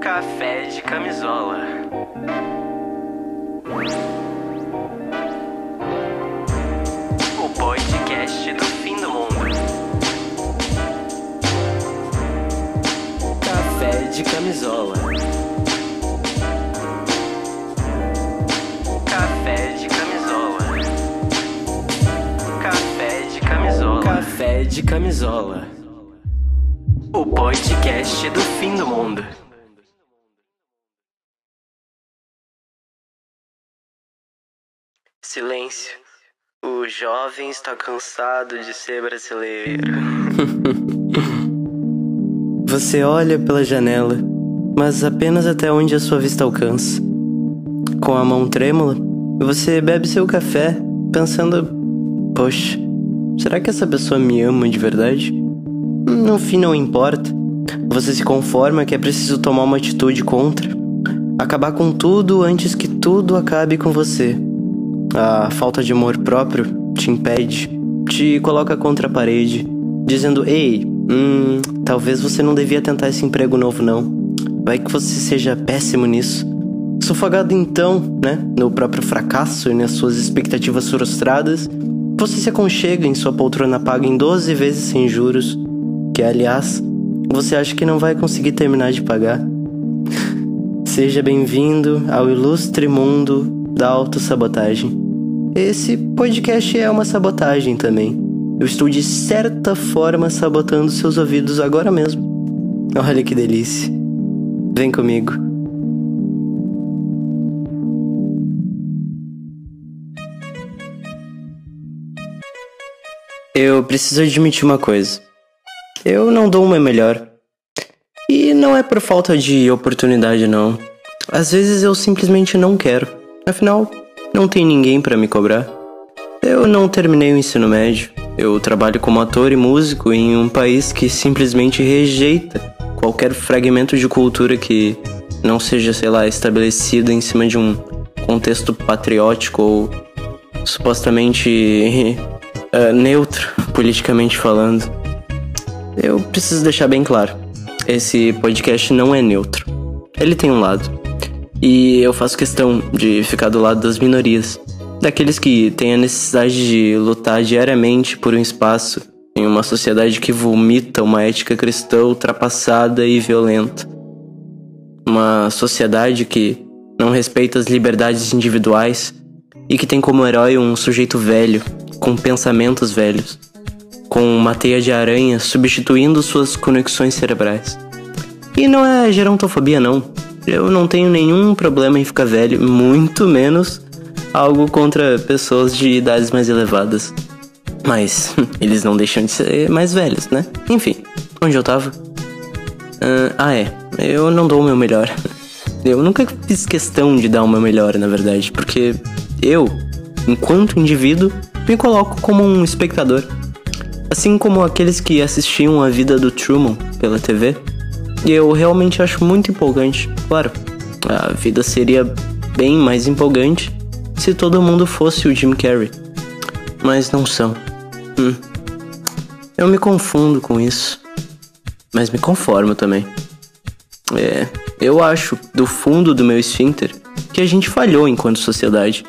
Café de camisola. O podcast do fim do mundo. Café de camisola. De camisola. O podcast do fim do mundo. Silêncio. O jovem está cansado de ser brasileiro. Você olha pela janela, mas apenas até onde a sua vista alcança. Com a mão trêmula, você bebe seu café, pensando: Poxa, será que essa pessoa me ama de verdade? No fim, não importa. Você se conforma que é preciso tomar uma atitude contra. Acabar com tudo antes que tudo acabe com você. A falta de amor próprio te impede, te coloca contra a parede, dizendo: Ei, hum, talvez você não devia tentar esse emprego novo, não. Vai que você seja péssimo nisso. Sufogado então, né, no próprio fracasso e nas suas expectativas frustradas, você se aconchega em sua poltrona paga em 12 vezes sem juros, que aliás, você acha que não vai conseguir terminar de pagar. Seja bem-vindo ao ilustre mundo da autossabotagem. Esse podcast é uma sabotagem também. Eu estou de certa forma sabotando seus ouvidos agora mesmo. Olha que delícia. Vem comigo. Eu preciso admitir uma coisa. Eu não dou meu melhor. E não é por falta de oportunidade, não. Às vezes eu simplesmente não quero. Afinal, não tem ninguém para me cobrar. Eu não terminei o ensino médio. Eu trabalho como ator e músico em um país que simplesmente rejeita qualquer fragmento de cultura que não seja, sei lá, estabelecido em cima de um contexto patriótico ou supostamente uh, neutro, politicamente falando. Eu preciso deixar bem claro: esse podcast não é neutro. Ele tem um lado. E eu faço questão de ficar do lado das minorias, daqueles que têm a necessidade de lutar diariamente por um espaço em uma sociedade que vomita uma ética cristã ultrapassada e violenta. Uma sociedade que não respeita as liberdades individuais e que tem como herói um sujeito velho, com pensamentos velhos, com uma teia de aranha substituindo suas conexões cerebrais. E não é gerontofobia, não. Eu não tenho nenhum problema em ficar velho, muito menos algo contra pessoas de idades mais elevadas. Mas eles não deixam de ser mais velhos, né? Enfim, onde eu tava? Uh, ah, é. Eu não dou o meu melhor. Eu nunca fiz questão de dar o meu melhor, na verdade, porque eu, enquanto indivíduo, me coloco como um espectador. Assim como aqueles que assistiam a vida do Truman pela TV e eu realmente acho muito empolgante. Claro, a vida seria bem mais empolgante se todo mundo fosse o Jim Carrey. Mas não são. Hum. Eu me confundo com isso. Mas me conformo também. É, eu acho, do fundo do meu esfíncter, que a gente falhou enquanto sociedade.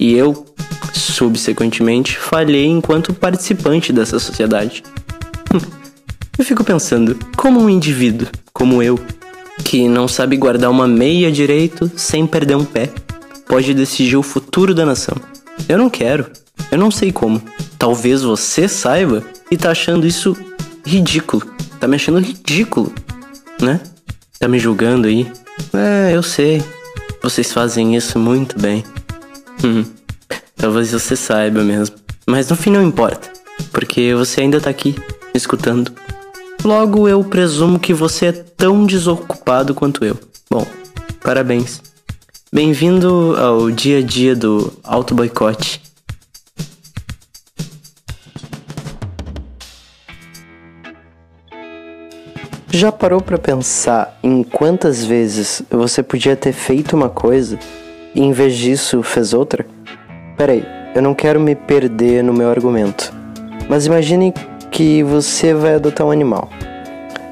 E eu, subsequentemente, falhei enquanto participante dessa sociedade. Eu fico pensando, como um indivíduo, como eu, que não sabe guardar uma meia direito sem perder um pé, pode decidir o futuro da nação. Eu não quero. Eu não sei como. Talvez você saiba e tá achando isso ridículo. Tá me achando ridículo, né? Tá me julgando aí. É, eu sei. Vocês fazem isso muito bem. Hum, talvez você saiba mesmo. Mas no fim não importa. Porque você ainda tá aqui, me escutando. Logo, eu presumo que você é tão desocupado quanto eu. Bom, parabéns. Bem-vindo ao dia a dia do auto boicote. Já parou para pensar em quantas vezes você podia ter feito uma coisa em vez disso fez outra? Peraí, eu não quero me perder no meu argumento. Mas imagine que você vai adotar um animal.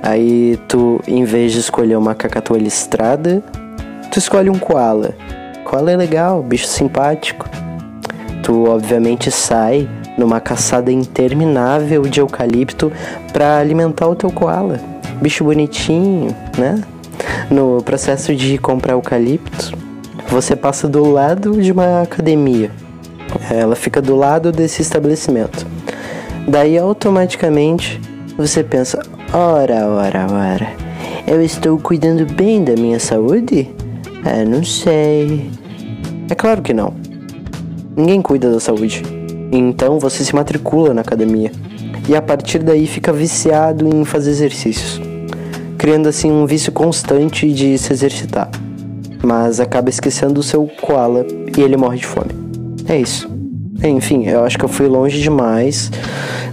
Aí tu, em vez de escolher uma cacatua listrada, tu escolhe um koala. Koala é legal, bicho simpático. Tu obviamente sai numa caçada interminável de eucalipto para alimentar o teu koala. Bicho bonitinho, né? No processo de comprar eucalipto, você passa do lado de uma academia. Ela fica do lado desse estabelecimento. Daí automaticamente você pensa: ora, ora, ora, eu estou cuidando bem da minha saúde? É, não sei. É claro que não. Ninguém cuida da saúde. Então você se matricula na academia e a partir daí fica viciado em fazer exercícios, criando assim um vício constante de se exercitar. Mas acaba esquecendo o seu koala e ele morre de fome. É isso. Enfim, eu acho que eu fui longe demais,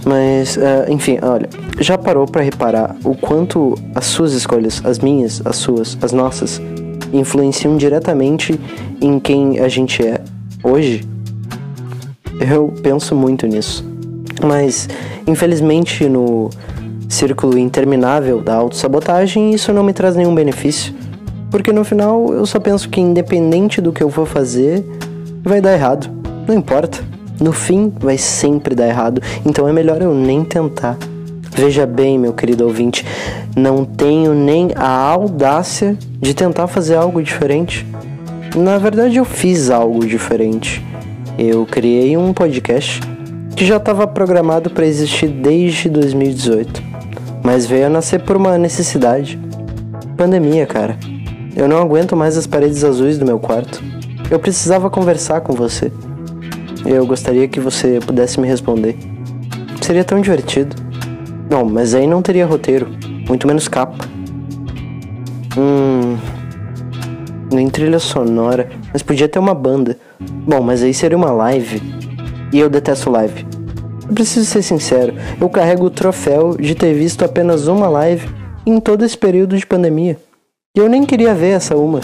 mas uh, enfim, olha, já parou para reparar o quanto as suas escolhas, as minhas, as suas, as nossas, influenciam diretamente em quem a gente é hoje? Eu penso muito nisso. Mas, infelizmente, no círculo interminável da autossabotagem, isso não me traz nenhum benefício. Porque no final eu só penso que, independente do que eu for fazer, vai dar errado. Não importa. No fim, vai sempre dar errado, então é melhor eu nem tentar. Veja bem, meu querido ouvinte, não tenho nem a audácia de tentar fazer algo diferente. Na verdade, eu fiz algo diferente. Eu criei um podcast que já estava programado para existir desde 2018, mas veio a nascer por uma necessidade. Pandemia, cara. Eu não aguento mais as paredes azuis do meu quarto. Eu precisava conversar com você. Eu gostaria que você pudesse me responder. Seria tão divertido. Não, mas aí não teria roteiro, muito menos capa. Hum. Nem trilha sonora, mas podia ter uma banda. Bom, mas aí seria uma live. E eu detesto live. Eu preciso ser sincero, eu carrego o troféu de ter visto apenas uma live em todo esse período de pandemia. E eu nem queria ver essa uma.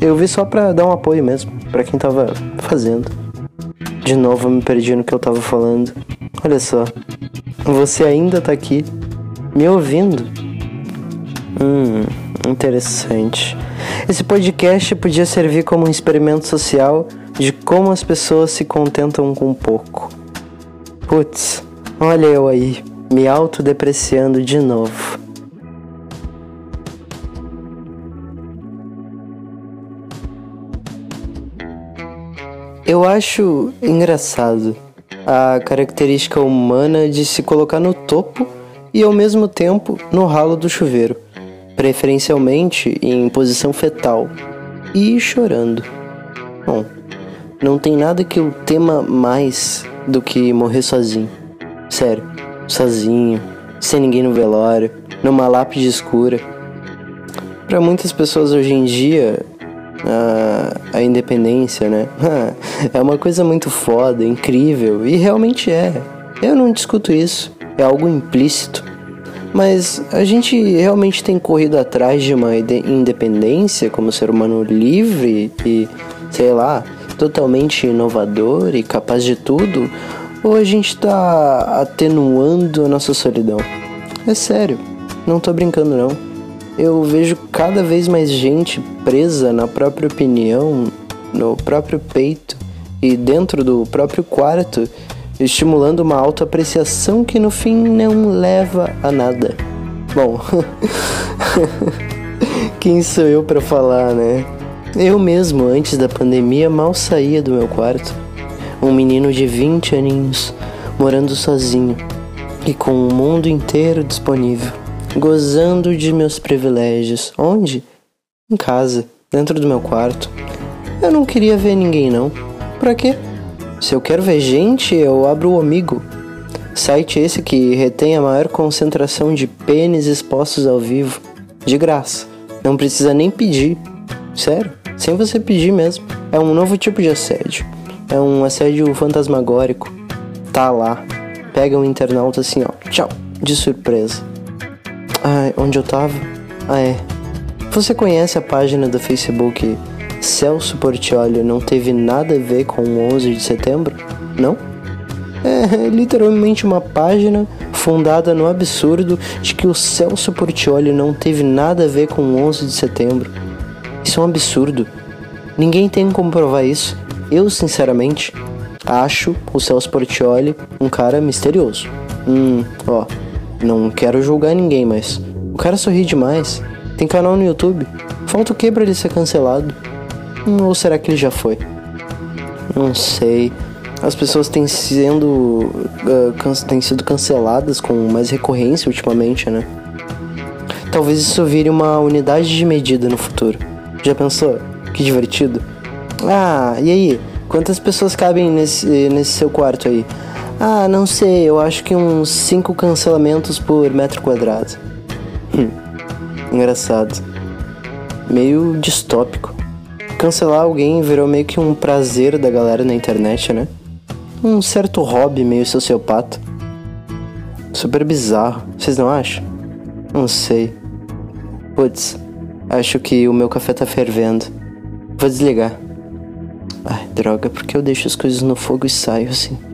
Eu vi só pra dar um apoio mesmo, para quem tava fazendo. De novo eu me perdi no que eu tava falando. Olha só. Você ainda tá aqui me ouvindo? Hum, interessante. Esse podcast podia servir como um experimento social de como as pessoas se contentam com pouco. Putz, olha eu aí, me autodepreciando de novo. Eu acho engraçado a característica humana de se colocar no topo e ao mesmo tempo no ralo do chuveiro, preferencialmente em posição fetal e chorando. Bom, não tem nada que eu tema mais do que morrer sozinho. Sério, sozinho, sem ninguém no velório, numa lápide escura. Para muitas pessoas hoje em dia, a, a independência, né? é uma coisa muito foda, incrível, e realmente é. Eu não discuto isso, é algo implícito. Mas a gente realmente tem corrido atrás de uma independência como ser humano livre e, sei lá, totalmente inovador e capaz de tudo? Ou a gente tá atenuando a nossa solidão? É sério, não tô brincando não eu vejo cada vez mais gente presa na própria opinião, no próprio peito e dentro do próprio quarto, estimulando uma autoapreciação que no fim não leva a nada. Bom, quem sou eu para falar, né? Eu mesmo, antes da pandemia, mal saía do meu quarto. Um menino de 20 aninhos, morando sozinho e com o mundo inteiro disponível gozando de meus privilégios. Onde? Em casa, dentro do meu quarto. Eu não queria ver ninguém não. Pra quê? Se eu quero ver gente, eu abro o Amigo. Site esse que retém a maior concentração de pênis expostos ao vivo. De graça. Não precisa nem pedir. Sério, sem você pedir mesmo. É um novo tipo de assédio. É um assédio fantasmagórico. Tá lá. Pega um internauta assim, ó. Tchau. De surpresa. Ah, onde eu tava? Ah, é. Você conhece a página do Facebook Celso Portiolli não teve nada a ver com o 11 de setembro? Não? É, é literalmente uma página fundada no absurdo de que o Celso Portioli não teve nada a ver com o 11 de setembro. Isso é um absurdo. Ninguém tem como provar isso. Eu, sinceramente, acho o Celso Portioli um cara misterioso. Hum, ó, não quero julgar ninguém, mas o cara sorri demais. Tem canal no YouTube. Falta o que pra ele ser cancelado? Hum, ou será que ele já foi? Não sei. As pessoas têm sendo uh, têm sido canceladas com mais recorrência ultimamente, né? Talvez isso vire uma unidade de medida no futuro. Já pensou? Que divertido. Ah, e aí? Quantas pessoas cabem nesse, nesse seu quarto aí? Ah, não sei, eu acho que uns 5 cancelamentos por metro quadrado. Hum, engraçado. Meio distópico. Cancelar alguém virou meio que um prazer da galera na internet, né? Um certo hobby meio sociopata. Super bizarro, vocês não acham? Não sei. Putz, acho que o meu café tá fervendo. Vou desligar. Ai, droga, porque eu deixo as coisas no fogo e saio assim?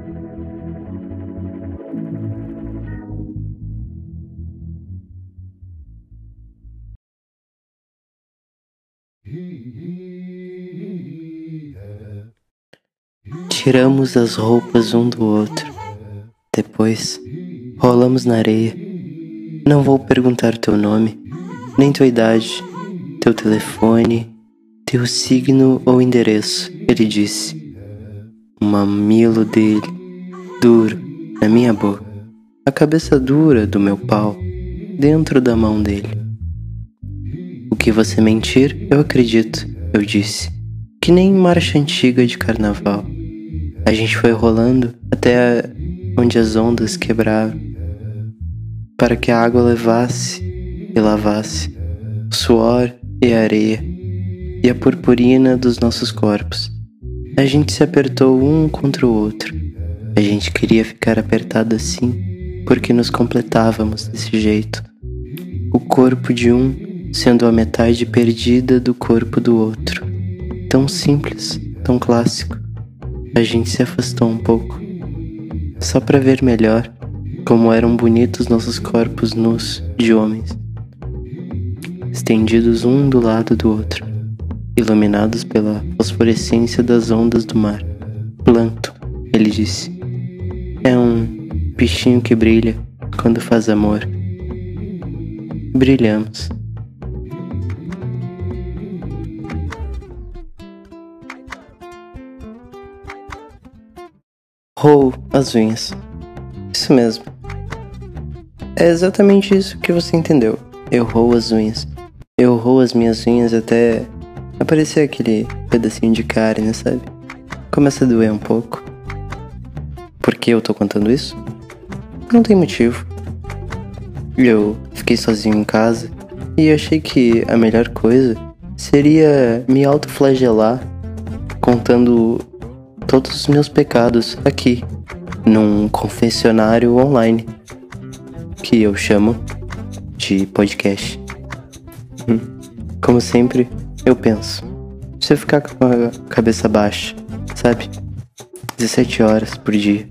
Tiramos as roupas um do outro. Depois, rolamos na areia. Não vou perguntar teu nome, nem tua idade, teu telefone, teu signo ou endereço, ele disse. O mamilo dele, duro, na minha boca. A cabeça dura do meu pau, dentro da mão dele. Que você mentir, eu acredito, eu disse. Que nem marcha antiga de carnaval. A gente foi rolando até onde as ondas quebraram, para que a água levasse e lavasse o suor e a areia e a purpurina dos nossos corpos. A gente se apertou um contra o outro. A gente queria ficar apertado assim porque nos completávamos desse jeito. O corpo de um sendo a metade perdida do corpo do outro. Tão simples, tão clássico. A gente se afastou um pouco, só para ver melhor como eram bonitos nossos corpos nus de homens, estendidos um do lado do outro, iluminados pela fosforescência das ondas do mar. Planto, ele disse. É um bichinho que brilha quando faz amor. Brilhamos. Roo as unhas. Isso mesmo. É exatamente isso que você entendeu. Eu roo as unhas. Eu roo as minhas unhas até aparecer aquele pedacinho de carne, sabe? Começa a doer um pouco. Por que eu tô contando isso? Não tem motivo. Eu fiquei sozinho em casa e achei que a melhor coisa seria me autoflagelar contando todos os meus pecados aqui, num confessionário online, que eu chamo de podcast. Hum. Como sempre, eu penso, se eu ficar com a cabeça baixa, sabe? 17 horas por dia,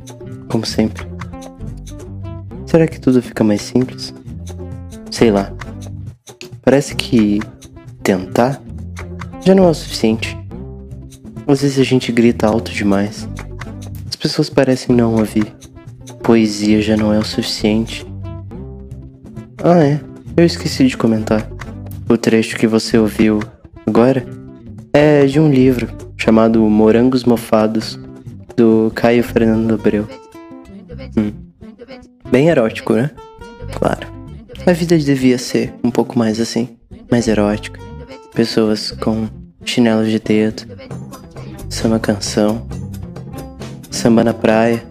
como sempre. Será que tudo fica mais simples? Sei lá. Parece que tentar já não é o suficiente. Às vezes a gente grita alto demais. As pessoas parecem não ouvir. Poesia já não é o suficiente. Ah, é. Eu esqueci de comentar. O trecho que você ouviu agora é de um livro chamado Morangos Mofados, do Caio Fernando Abreu. Hum. Bem erótico, né? Claro. A vida devia ser um pouco mais assim, mais erótica. Pessoas com chinelos de dedo, samba canção, samba na praia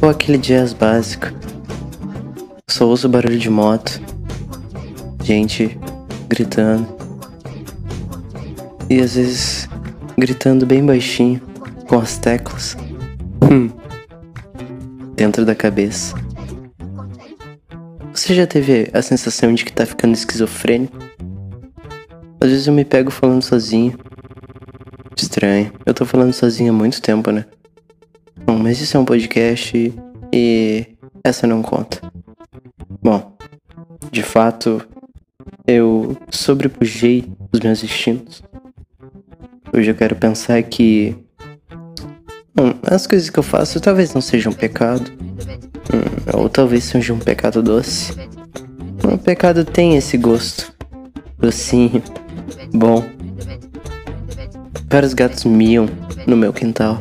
ou aquele jazz básico. Só ouço barulho de moto, gente gritando e às vezes gritando bem baixinho com as teclas hum, dentro da cabeça. Você já teve a sensação de que tá ficando esquizofrênico? Às vezes eu me pego falando sozinho Estranho. Eu tô falando sozinho há muito tempo, né? Bom, mas isso é um podcast e essa não conta. de fato, eu sobrepujei os meus instintos. Hoje eu quero pensar que. Bom, as coisas que eu faço talvez não sejam um pecado. Hum, ou talvez seja um pecado doce. O pecado tem esse gosto. Docinho. Bom. Vários gatos miam no meu quintal.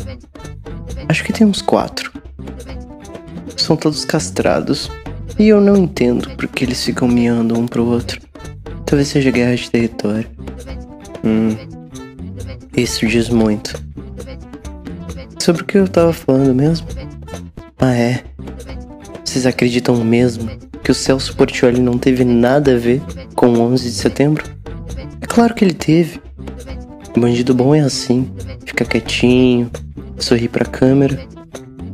Acho que tem uns quatro. São todos castrados. E eu não entendo porque eles ficam miando um pro outro. Talvez seja guerra de território. Hum. Isso diz muito. Sobre o que eu tava falando mesmo? Ah, é. Vocês acreditam mesmo que o Celso Portioli não teve nada a ver com o 11 de setembro? É claro que ele teve. Bandido bom é assim, fica quietinho, sorri pra câmera.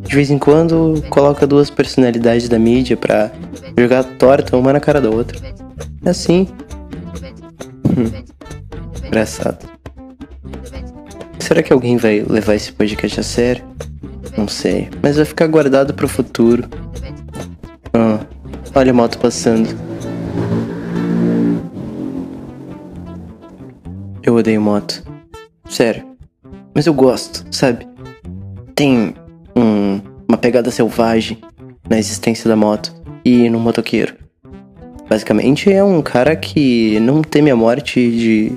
De vez em quando coloca duas personalidades da mídia pra jogar torta uma na cara da outra. É assim. Hum. Engraçado. Será que alguém vai levar esse podcast a sério? Não sei, mas vai ficar guardado pro futuro. Ah, olha a moto passando. Eu odeio moto. Sério. Mas eu gosto, sabe? Tem um, uma pegada selvagem na existência da moto e no motoqueiro. Basicamente é um cara que não teme a morte de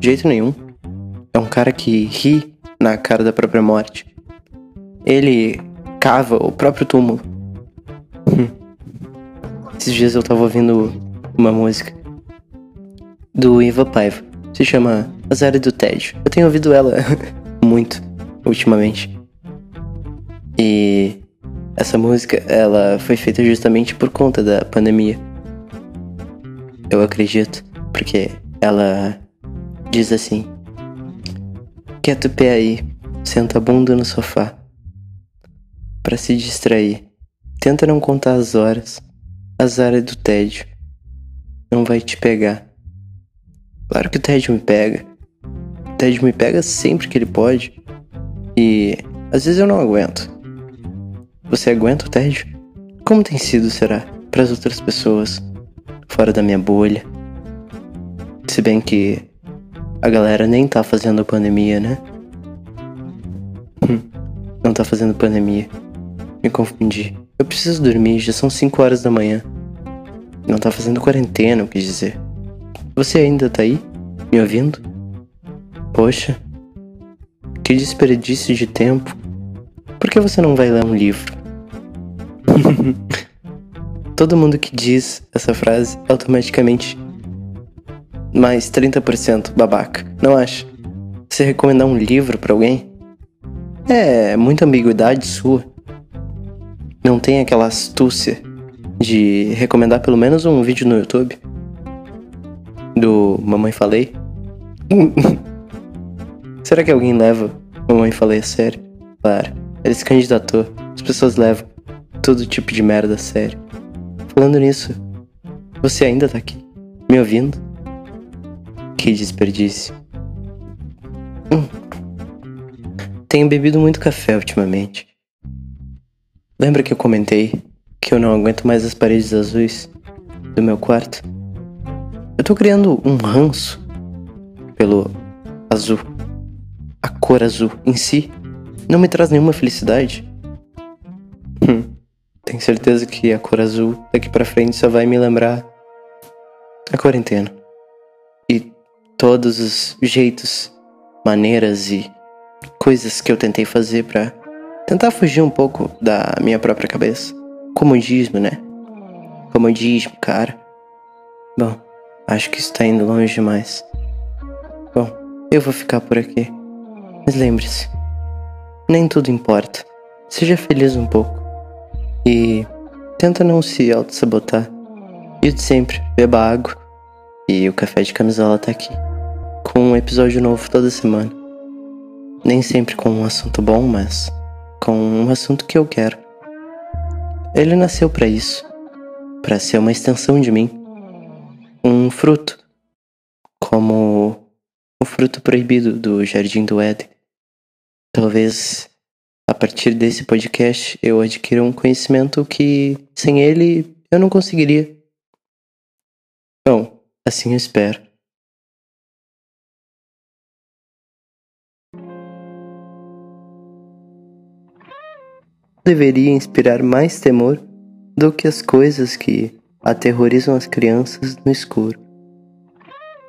jeito nenhum. É um cara que ri na cara da própria morte. Ele cava o próprio túmulo. Esses dias eu tava ouvindo uma música do Iva Paiva. Se chama Azar do Tédio. Eu tenho ouvido ela muito ultimamente. E essa música, ela foi feita justamente por conta da pandemia. Eu acredito, porque ela diz assim: Quieta o pé aí, senta a bunda no sofá. Para se distrair, tenta não contar as horas, azar é do tédio. Não vai te pegar. Claro que o tédio me pega. Tédio me pega sempre que ele pode. E às vezes eu não aguento. Você aguenta o tédio? Como tem sido, será, para as outras pessoas, fora da minha bolha? Se bem que a galera nem tá fazendo pandemia, né? Hum, não tá fazendo pandemia. Me confundi. Eu preciso dormir, já são 5 horas da manhã. Não tá fazendo quarentena, eu quis dizer. Você ainda tá aí? Me ouvindo? Poxa, que desperdício de tempo. Por que você não vai ler um livro? Todo mundo que diz essa frase automaticamente mais 30% babaca, não acha? Você recomendar um livro para alguém? É muita ambiguidade sua. Não tem aquela astúcia de recomendar pelo menos um vídeo no YouTube? Do Mamãe Falei? Será que alguém leva Mamãe Falei sério? Claro, ele se candidatou, as pessoas levam todo tipo de merda a sério. Falando nisso, você ainda tá aqui? Me ouvindo? Que desperdício. Hum. Tenho bebido muito café ultimamente. Lembra que eu comentei que eu não aguento mais as paredes azuis do meu quarto? Eu tô criando um ranço pelo azul. A cor azul em si não me traz nenhuma felicidade. Hum. Tenho certeza que a cor azul daqui para frente só vai me lembrar a quarentena. E todos os jeitos, maneiras e coisas que eu tentei fazer para tentar fugir um pouco da minha própria cabeça. Comodismo, né? Comodismo, cara. Bom, acho que isso tá indo longe demais. Bom, eu vou ficar por aqui. Mas lembre-se, nem tudo importa. Seja feliz um pouco. E tenta não se auto-sabotar. E de sempre, beba água. E o café de camisola tá aqui. Com um episódio novo toda semana. Nem sempre com um assunto bom, mas com um assunto que eu quero. Ele nasceu para isso, para ser uma extensão de mim, um fruto, como o fruto proibido do Jardim do Éden. Talvez a partir desse podcast eu adquiro um conhecimento que sem ele eu não conseguiria. Bom, assim eu espero. Deveria inspirar mais temor do que as coisas que aterrorizam as crianças no escuro.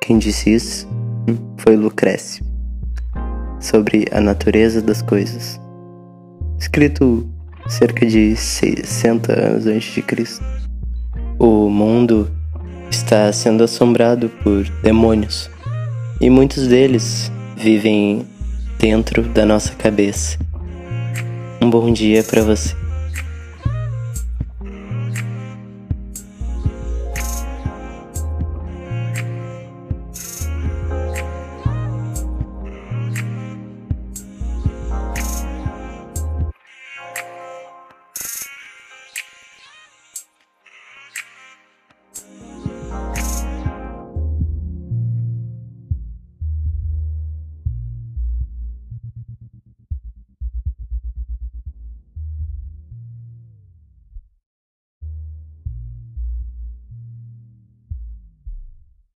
Quem disse isso hum, foi Lucrécio, sobre a natureza das coisas, escrito cerca de 60 anos antes de Cristo. O mundo está sendo assombrado por demônios e muitos deles vivem dentro da nossa cabeça. Um bom dia para você.